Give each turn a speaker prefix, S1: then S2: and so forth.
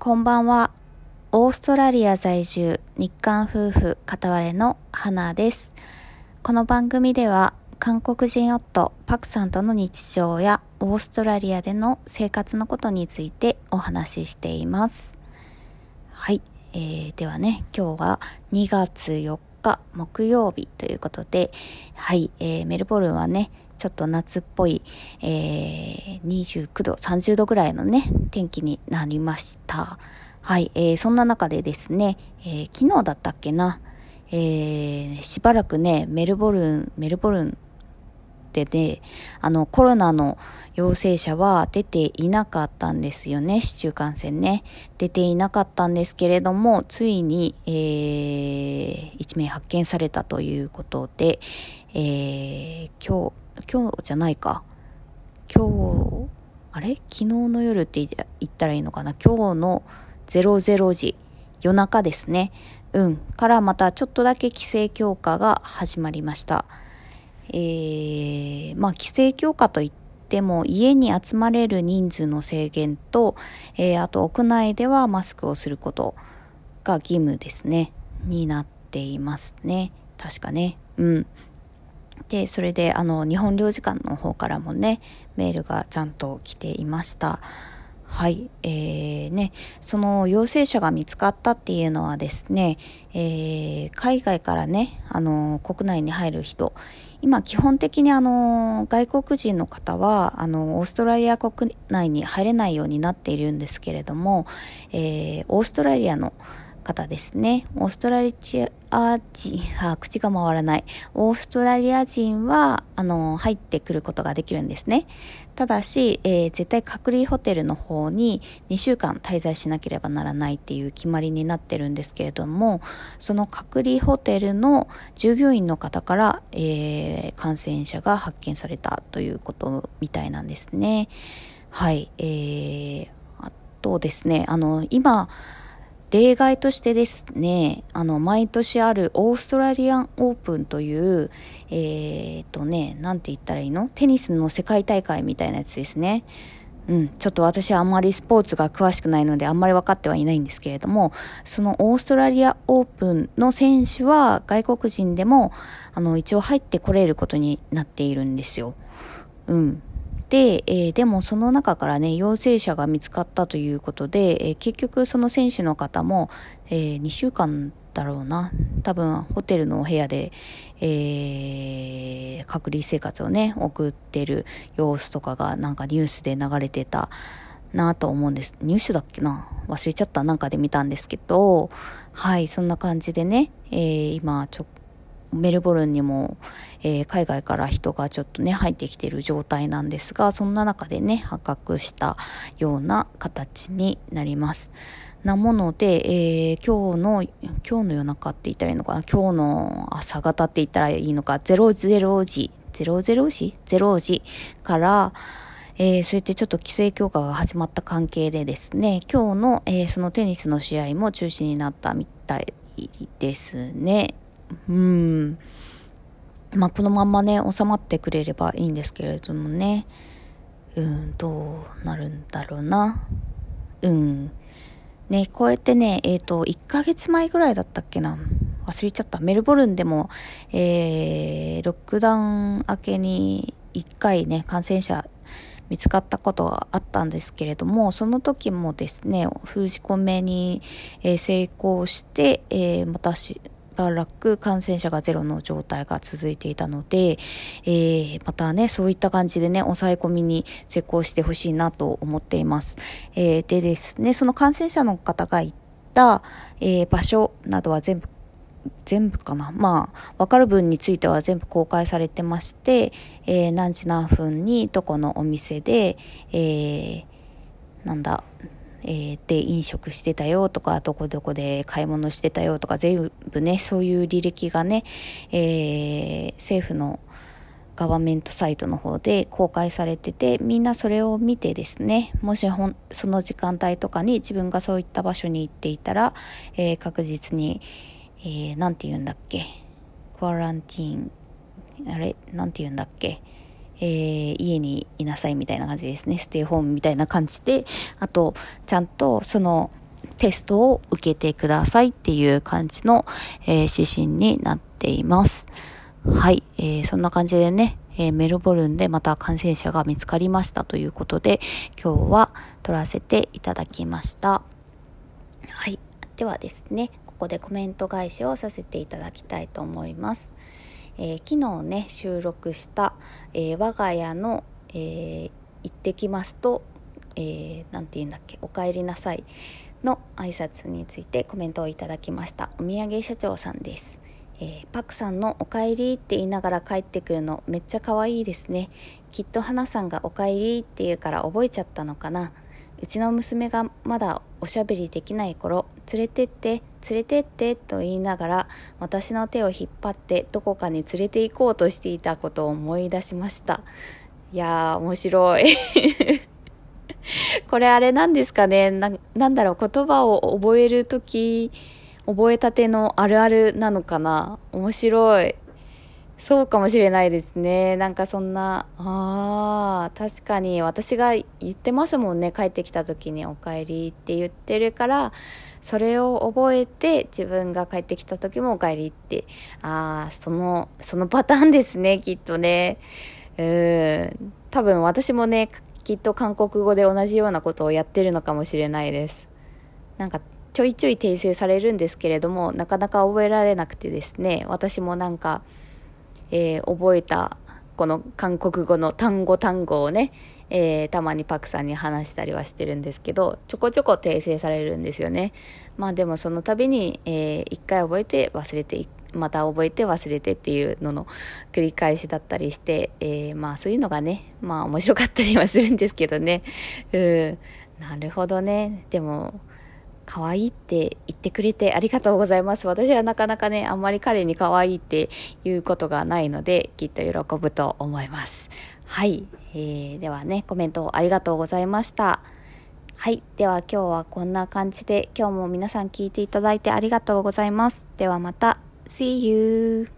S1: こんばんは。オーストラリア在住日韓夫婦片割れの花です。この番組では韓国人夫パクさんとの日常やオーストラリアでの生活のことについてお話ししています。はい。えー、ではね、今日は2月4日木曜日ということで、はい、えー、メルボルンはね、ちょっと夏っぽい、えー、29度、30度ぐらいのね、天気になりました。はい、えー、そんな中でですね、えー、昨日だったっけな、えー、しばらくね、メルボルン、メルボルンでね、あの、コロナの陽性者は出ていなかったんですよね、市中感染ね。出ていなかったんですけれども、ついに、えー、1名発見されたということで、えー、今日、今日じゃないか。今日、あれ？昨日の夜って言ったらいいのかな？今日の00時、夜中ですね。うん。からまたちょっとだけ規制強化が始まりました。えー、まあ規制強化といっても家に集まれる人数の制限と、えー、あと屋内ではマスクをすることが義務ですね。になっていますね。確かね。うん。で、それで、あの、日本領事館の方からもね、メールがちゃんと来ていました。はい。えー、ね、その陽性者が見つかったっていうのはですね、えー、海外からね、あの、国内に入る人、今基本的にあの、外国人の方は、あの、オーストラリア国内に入れないようになっているんですけれども、えー、オーストラリアの方ですね。オーストラリア人、あ、口が回らない。オーストラリア人は、あの、入ってくることができるんですね。ただし、えー、絶対隔離ホテルの方に2週間滞在しなければならないっていう決まりになってるんですけれども、その隔離ホテルの従業員の方から、えー、感染者が発見されたということみたいなんですね。はい。えー、あとですね、あの、今、例外としてですね、あの、毎年あるオーストラリアンオープンという、えー、っとね、なんて言ったらいいの？テニスの世界大会みたいなやつですね。うん、ちょっと私はあんまりスポーツが詳しくないのであんまり分かってはいないんですけれども、そのオーストラリアオープンの選手は外国人でも、あの、一応入ってこれることになっているんですよ。うん。で、えー、でもその中からね、陽性者が見つかったということで、えー、結局その選手の方も、えー、2週間だろうな。多分、ホテルのお部屋で、えー、隔離生活をね、送ってる様子とかがなんかニュースで流れてたなと思うんです。ニュースだっけな？忘れちゃったなんかで見たんですけど、はい、そんな感じでね、えー、今、ちょっ、メルボルンにも、えー、海外から人がちょっとね、入ってきてる状態なんですが、そんな中でね、発覚したような形になります。なもので、えー、今日の、今日の夜中って言ったらいいのかな今日の朝方って言ったらいいのか ?00 時、00時 ?0 時から、えー、そうやってちょっと規制強化が始まった関係でですね、今日の、えー、そのテニスの試合も中止になったみたいですね。うん。まあ、このまんまね、収まってくれればいいんですけれどもね。うん、どうなるんだろうな。うん。ね、こうやってね、えっ、ー、と、1ヶ月前ぐらいだったっけな。忘れちゃった。メルボルンでも、えー、ロックダウン明けに1回ね、感染者見つかったことがあったんですけれども、その時もですね、封じ込めに、えー、成功して、えー、またし、ばらく感染者がゼロの状態が続いていたので、えー、またね、そういった感じでね、抑え込みに成功してほしいなと思っています。えー、でですね、その感染者の方が行った、えー、場所などは全部全部かな？まあ、わかる分については全部公開されてまして、えー、何時何分にどこのお店で、えー、なんだ、えー、で飲食してたよとか、どこどこで買い物してたよとか、全部ね、そういう履歴がね、えー、政府のガバメントサイトの方で公開されてて、みんなそれを見てですね、もしほんその時間帯とかに自分がそういった場所に行っていたら、えー、確実に、えー、て言うんだっけ、クアランティーン、あれ、なんて言うんだっけ、えー、家にいなさいみたいな感じですね。ステイホームみたいな感じで、あと、ちゃんとそのテストを受けてくださいっていう感じの、えー、指針になっています。はい、えー、そんな感じでね、えー、メルボルンでまた感染者が見つかりましたということで、今日は撮らせていただきました。はい。ではですね、ここでコメント返しをさせていただきたいと思います。えー、昨日ね、収録した、えー、我が家の、えー、行ってきますと、えー、て言うんだっけ、お帰りなさいの挨拶についてコメントをいただきました。お土産社長さんです。えー、パクさんのお帰りって言いながら帰ってくるのめっちゃ可愛いですね。きっと花さんがお帰りって言うから覚えちゃったのかな。うちの娘がまだおしゃべりできない頃、連れてって、連れてってと言いながら私の手を引っ張ってどこかに連れて行こうとしていたことを思い出しました。いやー、面白い。これあれなんですかね？な、なんだろう、言葉を覚えるとき、覚えたてのあるあるなのかな？面白い。そうかもしれないですね。なんかそんな、ああ、確かに私が言ってますもんね。帰ってきた時にお帰りって言ってるから、それを覚えて自分が帰ってきた時もお帰りって、ああ、その、そのパターンですね、きっとね。うん。多分私もね、きっと韓国語で同じようなことをやってるのかもしれないです。なんかちょいちょい訂正されるんですけれども、なかなか覚えられなくてですね、私もなんか、えー、覚えたこの韓国語の単語単語をね、えー、たまにパクさんに話したりはしてるんですけど、ちょこちょこ訂正されるんですよね。まあでもその度に、えー、一回覚えて忘れて、また覚えて忘れてっていうのの繰り返しだったりして、えー、まあそういうのがね、まあ面白かったりはするんですけどね。うん、なるほどね。でも、可愛いって言ってくれてありがとうございます。私はなかなかね、あんまり彼に可愛いって言うことがないので、きっと喜ぶと思います。はい。えー、ではね、コメントありがとうございました。はい。では今日はこんな感じで、今日も皆さん聞いていただいてありがとうございます。ではまた。See you!